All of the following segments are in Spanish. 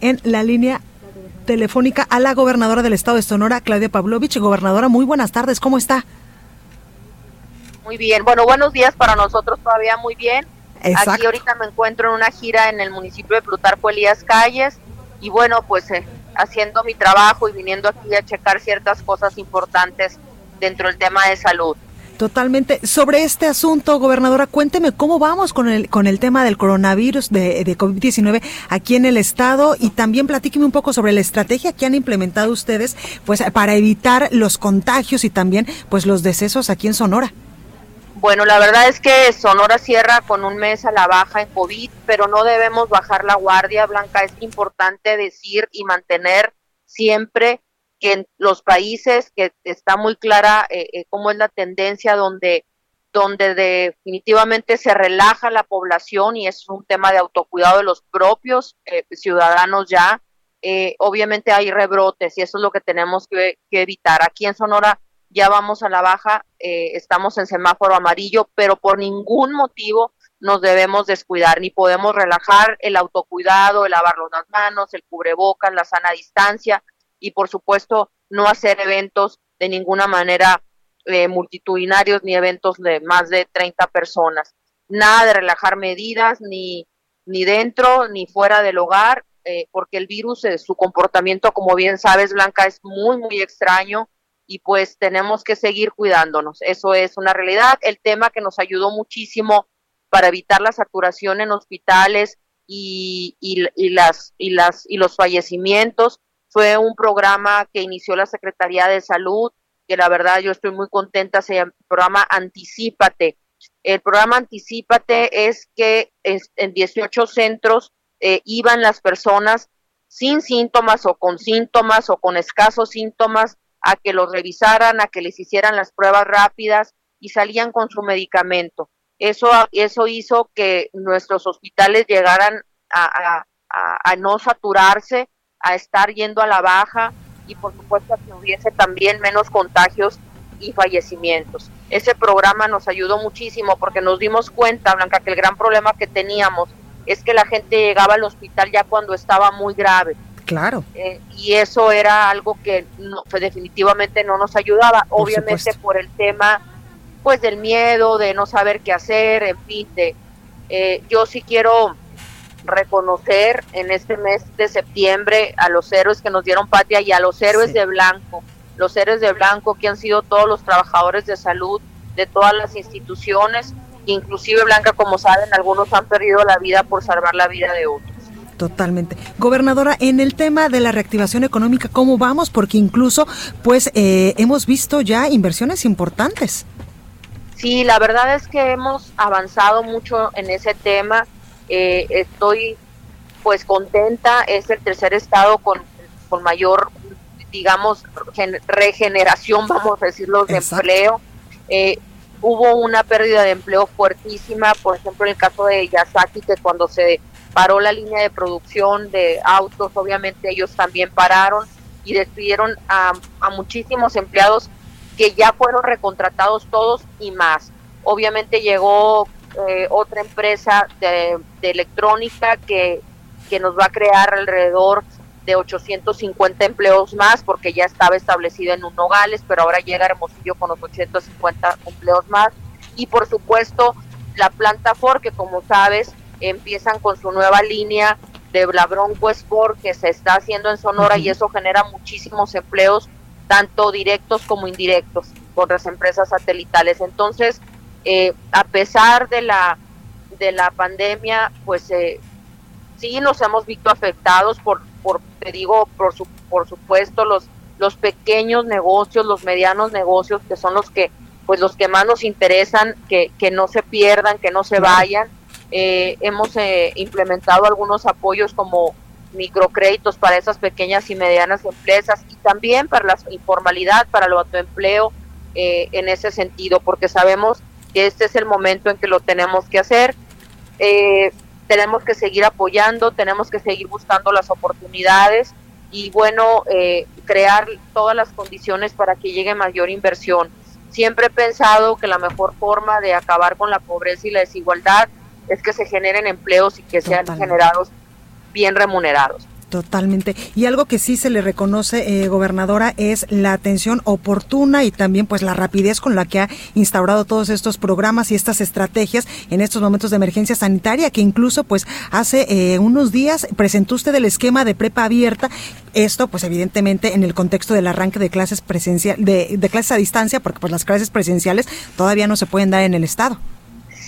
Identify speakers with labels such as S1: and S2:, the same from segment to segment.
S1: En la línea telefónica a la gobernadora del estado de Sonora, Claudia Pavlovich. Gobernadora, muy buenas tardes. ¿Cómo está?
S2: Muy bien. Bueno, buenos días para nosotros todavía muy bien.
S1: Exacto.
S2: Aquí ahorita me encuentro en una gira en el municipio de Plutarco Elías Calles y bueno, pues eh, haciendo mi trabajo y viniendo aquí a checar ciertas cosas importantes dentro del tema de salud.
S1: Totalmente. Sobre este asunto, gobernadora, cuénteme cómo vamos con el, con el tema del coronavirus de, de COVID-19 aquí en el estado y también platíqueme un poco sobre la estrategia que han implementado ustedes pues para evitar los contagios y también pues los decesos aquí en Sonora.
S2: Bueno, la verdad es que Sonora cierra con un mes a la baja en COVID, pero no debemos bajar la guardia, Blanca. Es importante decir y mantener siempre que en los países que está muy clara eh, eh, cómo es la tendencia donde donde definitivamente se relaja la población y es un tema de autocuidado de los propios eh, ciudadanos ya. Eh, obviamente hay rebrotes y eso es lo que tenemos que, evitar. Aquí en Sonora ya vamos a la baja, eh, estamos en semáforo amarillo, pero por ningún motivo nos debemos descuidar, ni podemos relajar el autocuidado, el lavarnos las manos, el cubrebocas, la sana distancia y por supuesto no hacer eventos de ninguna manera eh, multitudinarios ni eventos de más de 30 personas. Nada de relajar medidas ni, ni dentro ni fuera del hogar, eh, porque el virus, eh, su comportamiento, como bien sabes, Blanca, es muy, muy extraño y pues tenemos que seguir cuidándonos. Eso es una realidad. El tema que nos ayudó muchísimo para evitar la saturación en hospitales y, y, y las, y, las, y los fallecimientos fue un programa que inició la Secretaría de Salud, que la verdad yo estoy muy contenta, se llama programa Anticípate. El programa Anticípate es que en 18 centros eh, iban las personas sin síntomas o con síntomas o con escasos síntomas a que los revisaran, a que les hicieran las pruebas rápidas y salían con su medicamento. Eso, eso hizo que nuestros hospitales llegaran a no saturarse, a estar yendo a la baja y por supuesto a que hubiese también menos contagios y fallecimientos. Ese programa nos ayudó muchísimo porque nos dimos cuenta, Blanca, que el gran problema que teníamos es que la gente llegaba al hospital ya cuando estaba muy grave.
S1: Claro.
S2: Eh, y eso era algo que no, pues definitivamente no nos ayudaba,
S1: Por
S2: obviamente
S1: supuesto.
S2: por el tema pues del miedo, de no saber qué hacer, en fin, de eh, yo sí quiero reconocer en este mes de septiembre a los héroes que nos dieron patria y a los héroes
S1: Sí.
S2: de blanco, los héroes de blanco que han sido todos los trabajadores de salud de todas las instituciones, inclusive Blanca, como saben, algunos han perdido la vida por salvar la vida de otros.
S1: Totalmente. Gobernadora, en el tema de la reactivación económica, ¿cómo vamos? Porque incluso, pues, eh, hemos visto ya inversiones importantes.
S2: Sí, la verdad es que hemos avanzado mucho en ese tema. Eh, estoy pues contenta, es el tercer estado con, con mayor, digamos, gen- regeneración, vamos a decirlo, de
S1: Exacto.
S2: empleo. Eh, hubo una pérdida de empleo fuertísima, por ejemplo, en el caso de Yasaki, que cuando se paró la línea de producción de autos, obviamente ellos también pararon y despidieron a, a muchísimos empleados que ya fueron recontratados todos y más. Obviamente llegó eh, otra empresa de, de electrónica que, que nos va a crear alrededor de 850 empleos más porque ya estaba establecido en un Nogales, pero ahora llega Hermosillo con los 850 empleos más. Y por supuesto, la planta Ford, que como sabes, empiezan con su nueva línea de la Bronco Sport que se está haciendo en Sonora y eso genera muchísimos empleos, tanto directos como indirectos, con las empresas satelitales. Entonces, eh, a pesar de la, de la pandemia, pues eh, sí nos hemos visto afectados por, por te digo, por, su, por supuesto, los, los pequeños negocios, los medianos negocios, que son los que, pues los que más nos interesan, que, que no se pierdan, que no se vayan. eh, hemos eh, implementado algunos apoyos como microcréditos para esas pequeñas y medianas empresas y también para la informalidad, para el autoempleo eh, en ese sentido, porque sabemos que este es el momento en que lo tenemos que hacer. tenemos que seguir apoyando, tenemos que seguir buscando las oportunidades y bueno, crear todas las condiciones para que llegue mayor inversión. Siempre he pensado que la mejor forma de acabar con la pobreza y la desigualdad es que se generen empleos y que sean generados bien remunerados.
S1: Totalmente. Y algo que sí se le reconoce, eh, gobernadora, es la atención oportuna y también pues la rapidez con la que ha instaurado todos estos programas y estas estrategias en estos momentos de emergencia sanitaria, que incluso pues hace eh, unos días presentó usted el esquema de prepa abierta. Esto pues evidentemente en el contexto del arranque de clases presencial, de, de clases a distancia, porque pues las clases presenciales todavía no se pueden dar en el estado.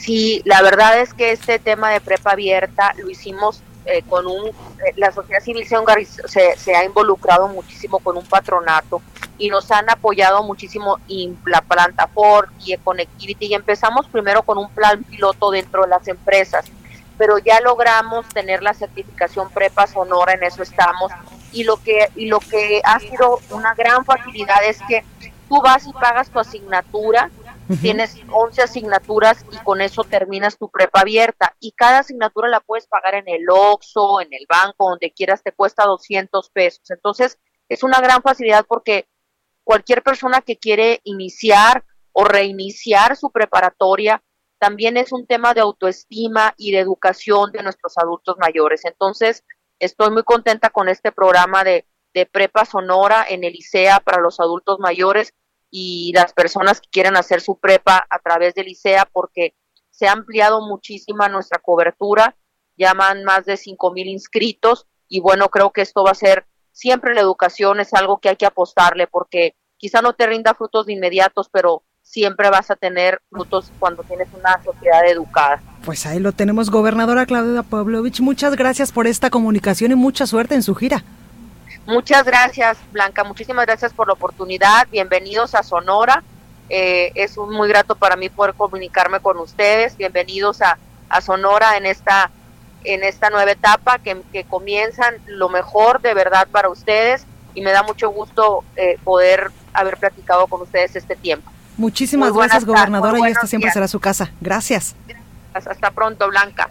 S2: Sí, la verdad es que este tema de prepa abierta lo hicimos eh, con un, eh, la sociedad civil se, se, ha involucrado muchísimo con un patronato y nos han apoyado muchísimo en la planta Ford y Connectivity y empezamos primero con un plan piloto dentro de las empresas, pero ya logramos tener la certificación Prepa Sonora, en eso estamos y lo que y lo que ha sido una gran facilidad es que tú vas y pagas tu asignatura Tienes 11 asignaturas y con eso terminas tu prepa abierta. Y cada asignatura la puedes pagar en el OXO, en el banco, donde quieras, te cuesta 200 pesos. Entonces, es una gran facilidad porque cualquier persona que quiere iniciar o reiniciar su preparatoria, también es un tema de autoestima y de educación de nuestros adultos mayores. Entonces, estoy muy contenta con este programa de, de Prepa Sonora en el ICEA para los adultos mayores y las personas que quieren hacer su prepa a través del ICEA porque se ha ampliado muchísima nuestra cobertura, llaman más de cinco mil inscritos y bueno, creo que esto va a ser siempre la educación es algo que hay que apostarle porque quizá no te rinda frutos de inmediatos, pero siempre vas a tener frutos cuando tienes una sociedad educada.
S1: Pues ahí lo tenemos, gobernadora Claudia Pavlovich. Muchas gracias por esta comunicación y mucha suerte en su gira.
S2: Muchas gracias, Blanca. Muchísimas gracias por la oportunidad. Bienvenidos a Sonora. Eh, es un muy grato para mí poder comunicarme con ustedes. Bienvenidos a, Sonora en esta, en esta nueva etapa que, que, comienzan lo mejor de verdad para ustedes y me da mucho gusto eh, poder haber platicado con ustedes este tiempo.
S1: Muchísimas gracias, gobernadora, y esta siempre será su casa. Gracias.
S2: Hasta pronto, Blanca.